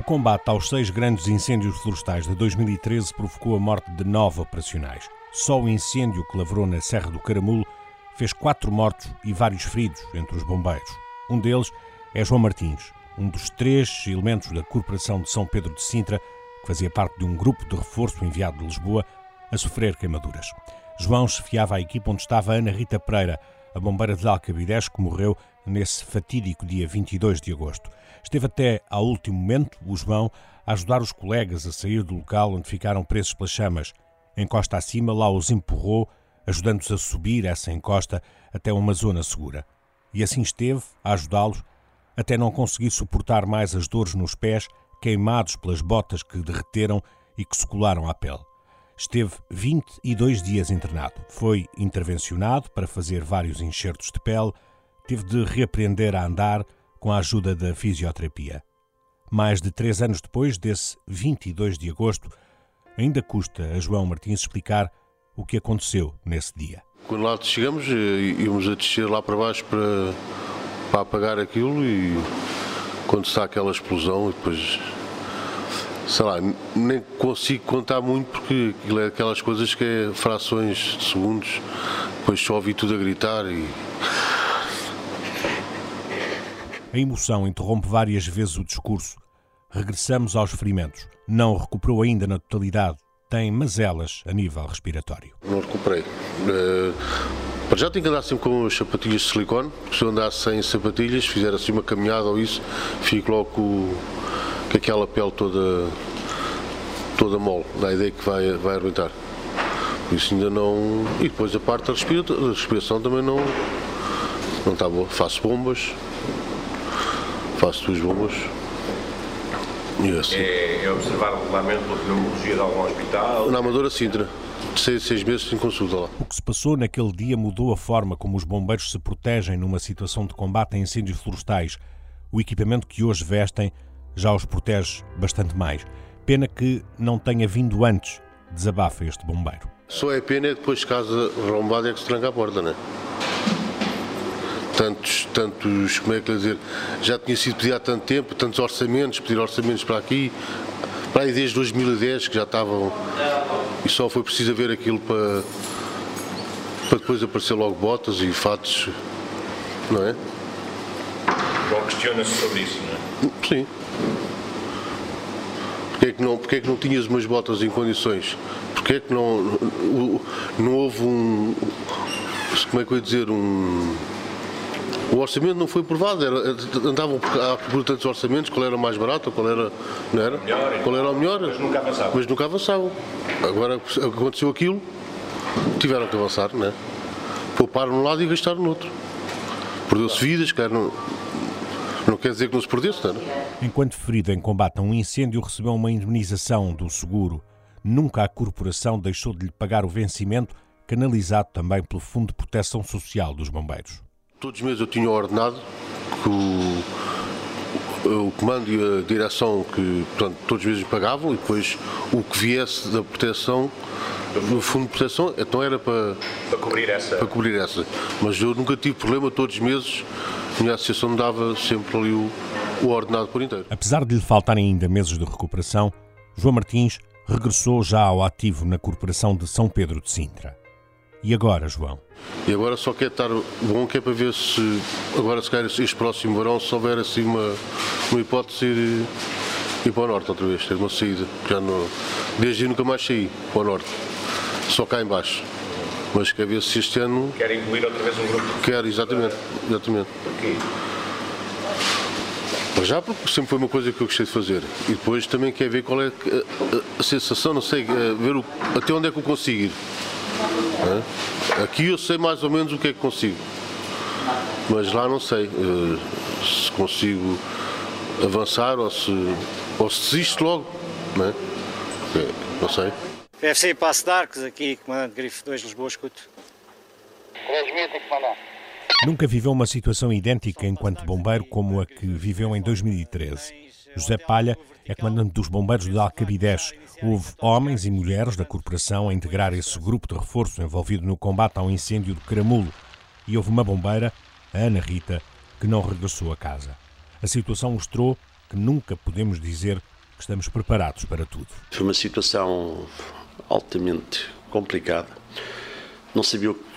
O combate aos seis grandes incêndios florestais de 2013 provocou a morte de nove operacionais. Só o incêndio que lavrou na Serra do Caramulo fez quatro mortos e vários feridos entre os bombeiros. Um deles é João Martins, um dos três elementos da Corporação de São Pedro de Sintra, que fazia parte de um grupo de reforço enviado de Lisboa, a sofrer queimaduras. João chefiava a equipa onde estava Ana Rita Pereira, a bombeira de Alcabidez, que morreu nesse fatídico dia 22 de agosto. Esteve até ao último momento, o João, a ajudar os colegas a sair do local onde ficaram presos pelas chamas. Encosta acima, lá os empurrou, ajudando-os a subir essa encosta até uma zona segura. E assim esteve, a ajudá-los, até não conseguir suportar mais as dores nos pés, queimados pelas botas que derreteram e que se colaram à pele. Esteve 22 dias internado. Foi intervencionado para fazer vários enxertos de pele, teve de reaprender a andar com a ajuda da fisioterapia. Mais de três anos depois desse 22 de agosto, ainda custa a João Martins explicar o que aconteceu nesse dia. Quando lá chegamos, eh, íamos a descer lá para baixo para, para apagar aquilo e quando está aquela explosão, depois sei lá, nem consigo contar muito porque é aquelas coisas que é frações de segundos, depois só ouvi tudo a gritar e. A emoção interrompe várias vezes o discurso. Regressamos aos ferimentos. Não recuperou ainda na totalidade. Tem mazelas a nível respiratório. Não recuperei. Uh, já tenho que andar sempre com as sapatilhas de silicone. Se eu andasse sem sapatilhas, fizer assim uma caminhada ou isso, fico logo com com aquela pele toda, toda mole, dá a ideia que vai, vai arrebentar. Por isso ainda não. E depois a parte da respiração, da respiração também não, não está boa. Faço bombas, faço duas bombas. E assim. é, é observar regularmente pela pneumologia de algum hospital? Na Amadora Sintra. Seis, seis meses em consulta lá. O que se passou naquele dia mudou a forma como os bombeiros se protegem numa situação de combate a incêndios florestais. O equipamento que hoje vestem já os protege bastante mais. Pena que não tenha vindo antes, desabafa este bombeiro. Só é pena é depois de casa arrombada é que se tranca a porta, não é? Tantos, tantos, como é que dizer, já tinha sido pedido há tanto tempo, tantos orçamentos, pedir orçamentos para aqui, para aí desde 2010 que já estavam, e só foi preciso ver aquilo para, para depois aparecer logo botas e fatos, não é? Bom, questiona-se sobre isso, não é? Sim. Porquê é que não, porquê é que não tinhas umas botas em condições? Porquê é que não, não houve um. Como é que eu ia dizer? Um. O orçamento não foi aprovado, era, andavam à procura tantos orçamentos, qual era o mais barato, qual era, não era? Melhor, qual era o melhor. Mas nunca avançavam. Mas nunca avançavam. Agora aconteceu aquilo, tiveram que avançar, não é? Pouparam num lado e gastaram no outro. Perdeu-se vidas, não, não quer dizer que não se perdesse, não é? Enquanto ferido em combate a um incêndio, recebeu uma indemnização do seguro. Nunca a corporação deixou de lhe pagar o vencimento, canalizado também pelo Fundo de Proteção Social dos Bombeiros. Todos os meses eu tinha ordenado que o, o comando e a direção que portanto, todos os meses pagavam e depois o que viesse da proteção no fundo de proteção, então era para, para, cobrir essa. para cobrir essa. Mas eu nunca tive problema, todos os meses a minha associação me dava sempre ali o, o ordenado por inteiro. Apesar de lhe faltarem ainda meses de recuperação, João Martins regressou já ao ativo na Corporação de São Pedro de Sintra. E agora, João? E agora só quer estar bom, que é para ver se, agora se calhar este próximo verão, se houver assim uma, uma hipótese ir, ir para o norte outra vez, ter uma saída. Já no, desde nunca mais saí para o norte, só cá embaixo. Mas quer ver se este ano. Quer incluir outra vez um grupo? Quer, exatamente. exatamente. Porquê? Já porque sempre foi uma coisa que eu gostei de fazer. E depois também quer ver qual é a, a sensação, não sei, ver o, até onde é que eu consigo ir. É? Aqui eu sei mais ou menos o que é que consigo. Mas lá não sei uh, se consigo avançar ou se, ou se desisto logo. Não, é? não sei. FC Passo Arcos, aqui, comandante Grifo 2, Lisboa, escuto. 3 mil, tem que mandar. Nunca viveu uma situação idêntica enquanto bombeiro como a que viveu em 2013. José Palha é comandante dos bombeiros de Alcabidez. Houve homens e mulheres da corporação a integrar esse grupo de reforço envolvido no combate ao incêndio do Caramulo. E houve uma bombeira, a Ana Rita, que não regressou a casa. A situação mostrou que nunca podemos dizer que estamos preparados para tudo. Foi uma situação altamente complicada. Não sabia o que.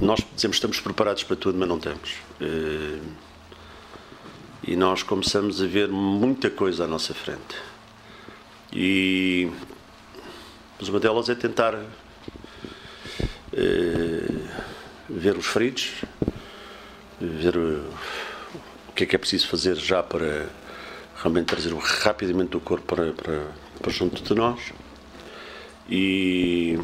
Nós dizemos que estamos preparados para tudo, mas não estamos. Eh, e nós começamos a ver muita coisa à nossa frente. E mas uma delas é tentar eh, ver os feridos, ver o que é que é preciso fazer já para realmente trazer rapidamente o corpo para, para, para junto de nós e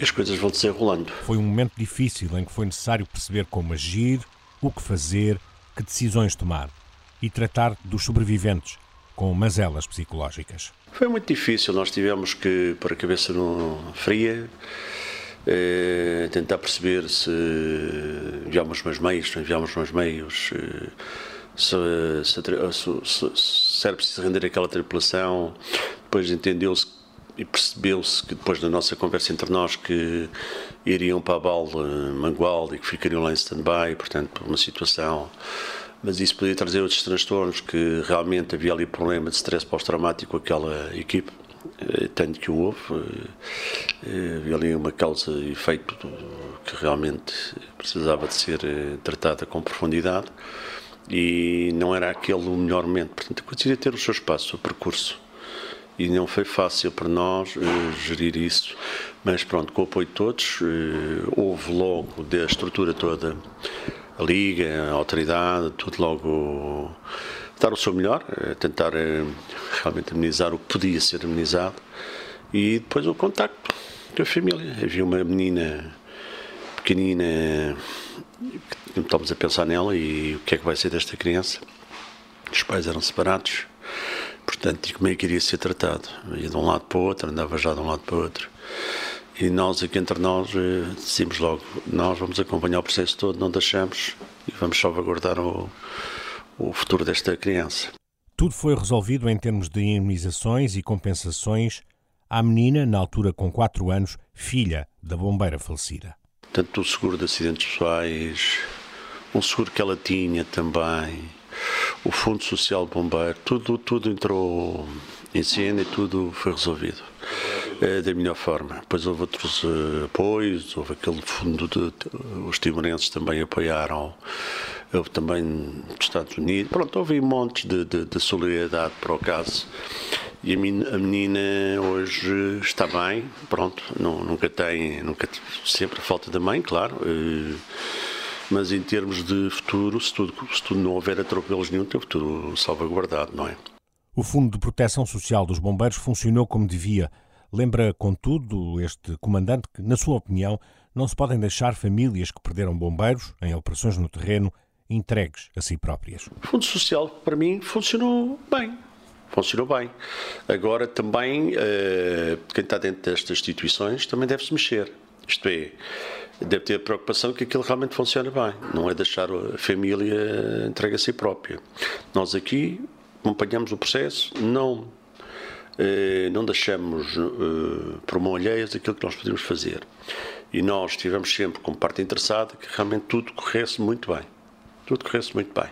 as coisas vão desenrolando. Foi um momento difícil em que foi necessário perceber como agir, o que fazer, que decisões tomar e tratar dos sobreviventes com mazelas psicológicas. Foi muito difícil, nós tivemos que pôr a cabeça no fria, eh, tentar perceber se enviámos mais meios, se enviámos mais meios, eh, se, se, se, se era preciso render aquela tripulação, depois entendeu-se e percebeu-se que depois da nossa conversa entre nós que iriam para a Bala Mangual e que ficariam lá em stand-by, portanto, por uma situação mas isso podia trazer outros transtornos, que realmente havia ali problema de stress pós-traumático aquela equipe, eh, tanto que o houve. Eh, eh, havia ali uma causa e efeito que realmente precisava de ser tratada com profundidade e não era aquele o melhor momento. Portanto, conseguia ter o seu espaço, o seu percurso. E não foi fácil para nós uh, gerir isso, mas pronto, com o apoio de todos, uh, houve logo da estrutura toda a Liga, a autoridade, tudo logo dar o seu melhor, eh, tentar eh, realmente amenizar o que podia ser amenizado e depois o contacto com a família. Havia uma menina pequenina que estávamos a pensar nela e o que é que vai ser desta criança. Os pais eram separados, portanto, e como é que iria ser tratado? Ia de um lado para o outro, andava já de um lado para o outro. E nós aqui entre nós eh, decidimos logo, nós vamos acompanhar o processo todo, não deixamos e vamos salvaguardar o, o futuro desta criança. Tudo foi resolvido em termos de indemnizações e compensações à menina, na altura com 4 anos, filha da bombeira falecida. Tanto o seguro de acidentes pessoais, um seguro que ela tinha também, o Fundo Social Bombeiro, tudo, tudo entrou em cena e tudo foi resolvido é, da melhor forma. Depois houve outros uh, apoios, houve aquele fundo de, os timorenses também apoiaram, houve também dos Estados Unidos, pronto, houve montes de, de, de solidariedade para o caso. E a menina, a menina, hoje está bem, pronto, não, nunca tem, nunca sempre falta da mãe, claro. Uh, mas em termos de futuro, se tudo, se tudo não houver atropelos nenhum, tem o futuro salvaguardado, não é? O Fundo de Proteção Social dos Bombeiros funcionou como devia. Lembra, contudo, este comandante que, na sua opinião, não se podem deixar famílias que perderam bombeiros em operações no terreno entregues a si próprias. O Fundo Social, para mim, funcionou bem. Funcionou bem. Agora, também, eh, quem está dentro destas instituições também deve-se mexer. Isto é, deve ter a preocupação que aquilo realmente funcione bem. Não é deixar a família entregue a si própria. Nós aqui acompanhamos o processo, não, eh, não deixamos eh, por mão alheias aquilo que nós podemos fazer. E nós estivemos sempre como parte interessada que realmente tudo corresse muito bem. Tudo corresse muito bem.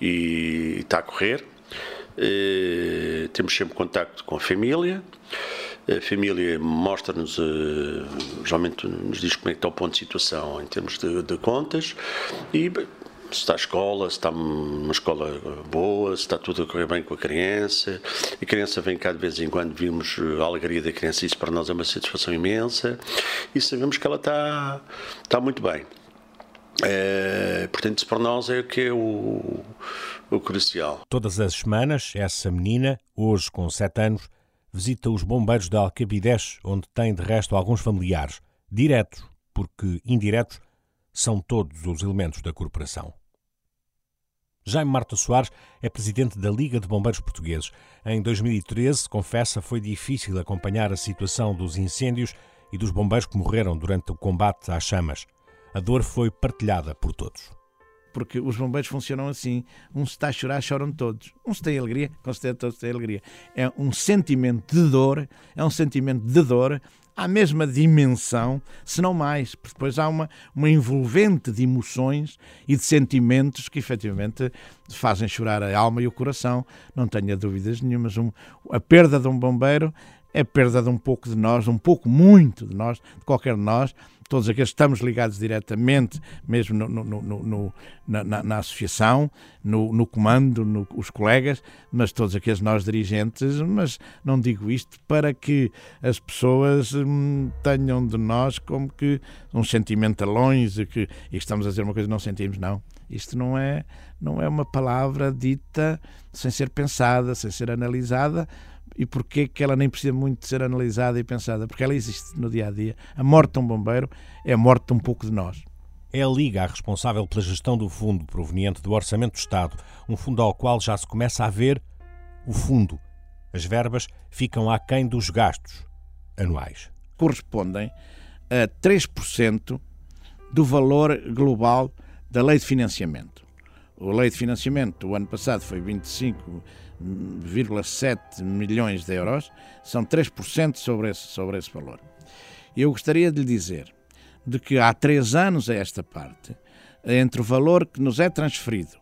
E está a correr. Eh, temos sempre contacto com a família. A família mostra-nos, geralmente nos diz como é que está o ponto de situação em termos de, de contas e se está a escola, se está uma escola boa, se está tudo a correr bem com a criança. A criança vem cá de vez em quando, vimos a alegria da criança, isso para nós é uma satisfação imensa e sabemos que ela está, está muito bem. É, portanto, isso para nós é o que é o, o crucial. Todas as semanas, essa menina, hoje com 7 anos, visita os bombeiros de Alcabidez, onde tem de resto alguns familiares, diretos, porque indiretos são todos os elementos da corporação. Jaime Marta Soares é presidente da Liga de Bombeiros Portugueses. Em 2013, confessa, foi difícil acompanhar a situação dos incêndios e dos bombeiros que morreram durante o combate às chamas. A dor foi partilhada por todos. Porque os bombeiros funcionam assim. Um se está a chorar, choram todos. Um se tem alegria, com certeza todos têm alegria. É um sentimento de dor, é um sentimento de dor à mesma dimensão, se não mais, porque depois há uma, uma envolvente de emoções e de sentimentos que efetivamente fazem chorar a alma e o coração, não tenha dúvidas nenhumas. Um, a perda de um bombeiro é perda de um pouco de nós, um pouco muito de nós, de qualquer de nós, todos aqueles que estamos ligados diretamente, mesmo no, no, no, na, na, associação, no, comando, os colegas, mas todos aqueles nós dirigentes, mas não digo isto para que as pessoas hum, tenham de nós como que uns sentimentalões e que e estamos a dizer uma coisa que não sentimos, não. Isto não é, não é uma palavra dita sem ser pensada, sem ser analisada, e porquê que ela nem precisa muito de ser analisada e pensada, porque ela existe no dia a dia. A morte de um bombeiro é a morte de um pouco de nós. É a Liga a responsável pela gestão do fundo proveniente do Orçamento do Estado, um fundo ao qual já se começa a ver o fundo. As verbas ficam aquém dos gastos anuais. Correspondem a 3% do valor global da lei de financiamento. A lei de financiamento do ano passado foi 25 1,7 milhões de euros, são 3% sobre esse, sobre esse valor. Eu gostaria de lhe dizer de que há três anos a esta parte, entre o valor que nos é transferido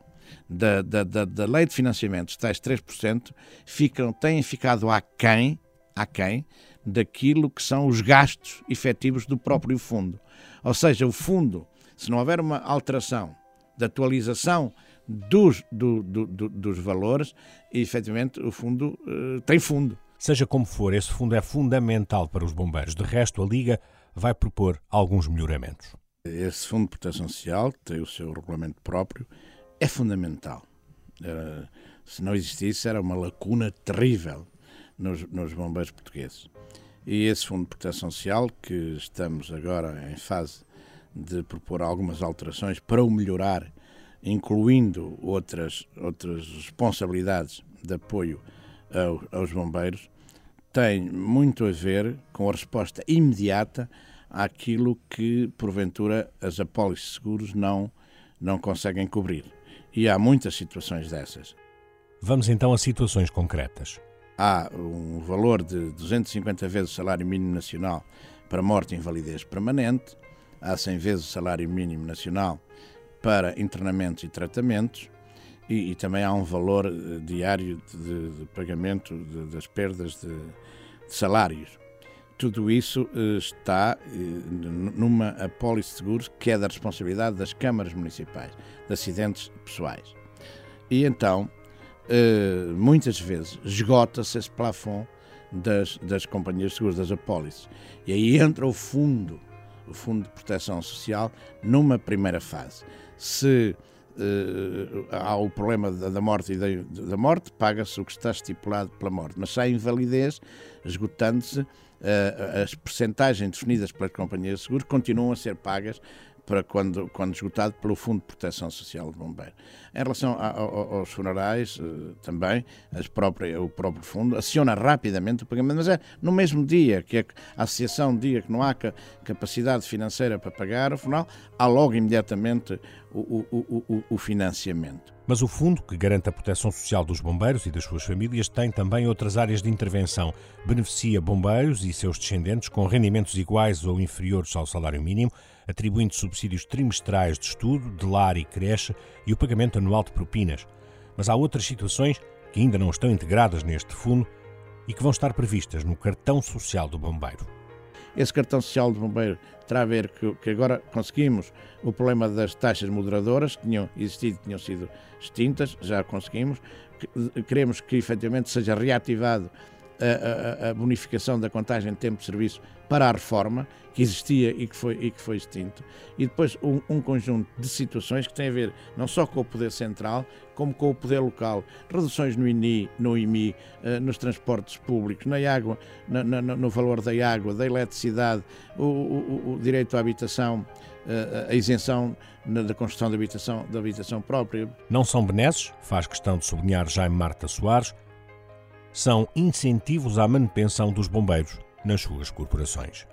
da, da, da, da lei de financiamento, tais 3%, ficam, têm ficado aquém, aquém daquilo que são os gastos efetivos do próprio fundo. Ou seja, o fundo, se não houver uma alteração de atualização dos, do, do, do, dos valores e, efetivamente, o fundo uh, tem fundo. Seja como for, esse fundo é fundamental para os bombeiros. De resto, a Liga vai propor alguns melhoramentos. Esse Fundo de Proteção Social tem o seu regulamento próprio, é fundamental. Era, se não existisse, era uma lacuna terrível nos, nos bombeiros portugueses. E esse Fundo de Proteção Social, que estamos agora em fase de propor algumas alterações para o melhorar incluindo outras, outras responsabilidades de apoio ao, aos bombeiros, tem muito a ver com a resposta imediata àquilo que, porventura, as apólices de seguros não, não conseguem cobrir. E há muitas situações dessas. Vamos então a situações concretas. Há um valor de 250 vezes o salário mínimo nacional para morte e invalidez permanente, há 100 vezes o salário mínimo nacional para internamentos e tratamentos, e, e também há um valor eh, diário de, de pagamento de, das perdas de, de, salários. Tudo isso eh, está eh, numa apólice de seguros que é da responsabilidade das câmaras municipais de acidentes pessoais. E então, muitas vezes, esgota-se esse plafond das, das companhias de seguros, das apólices. E aí entra o fundo, o Fundo de Proteção Social, numa primeira fase se uh, há o problema da, morte e da, da morte, paga-se o que está estipulado pela morte. Mas se há invalidez, esgotando-se, uh, as percentagens definidas pelas companhias de seguros continuam a ser pagas para quando, quando esgotado pelo Fundo de Proteção Social de Bombeiro. Em relação a, a, aos funerais, eh, também, as próprias, o próprio fundo aciona rapidamente o pagamento, mas é no mesmo dia que a associação diga que não há capacidade financeira para pagar o funeral, há logo imediatamente o, o, o, o financiamento. Mas o fundo, que garante a proteção social dos bombeiros e das suas famílias, tem também outras áreas de intervenção. Beneficia bombeiros e seus descendentes com rendimentos iguais ou inferiores ao salário mínimo, atribuindo subsídios trimestrais de estudo, de lar e creche e o pagamento anual de propinas. Mas há outras situações que ainda não estão integradas neste fundo e que vão estar previstas no cartão social do bombeiro. Esse cartão social do bombeiro terá a ver que, que agora conseguimos o problema das taxas moderadoras que tinham existido, tinham sido extintas, já conseguimos. Queremos que efetivamente seja reativado a, a, bonificação da contagem de tempo de serviço para a reforma que existia e que foi, e que foi extinto, e depois um, um, conjunto de situações que têm a ver não só com o poder central, como com o poder local, reduções no INI, no IMI, eh, nos transportes públicos, na água, na, na, no valor da água, da eletricidade, o, o, o direito à habitação, eh, a isenção da construção da habitação, da habitação própria. Não são benesses, faz questão de sublinhar Jaime Marta Soares, são incentivos à manutenção dos bombeiros nas suas corporações.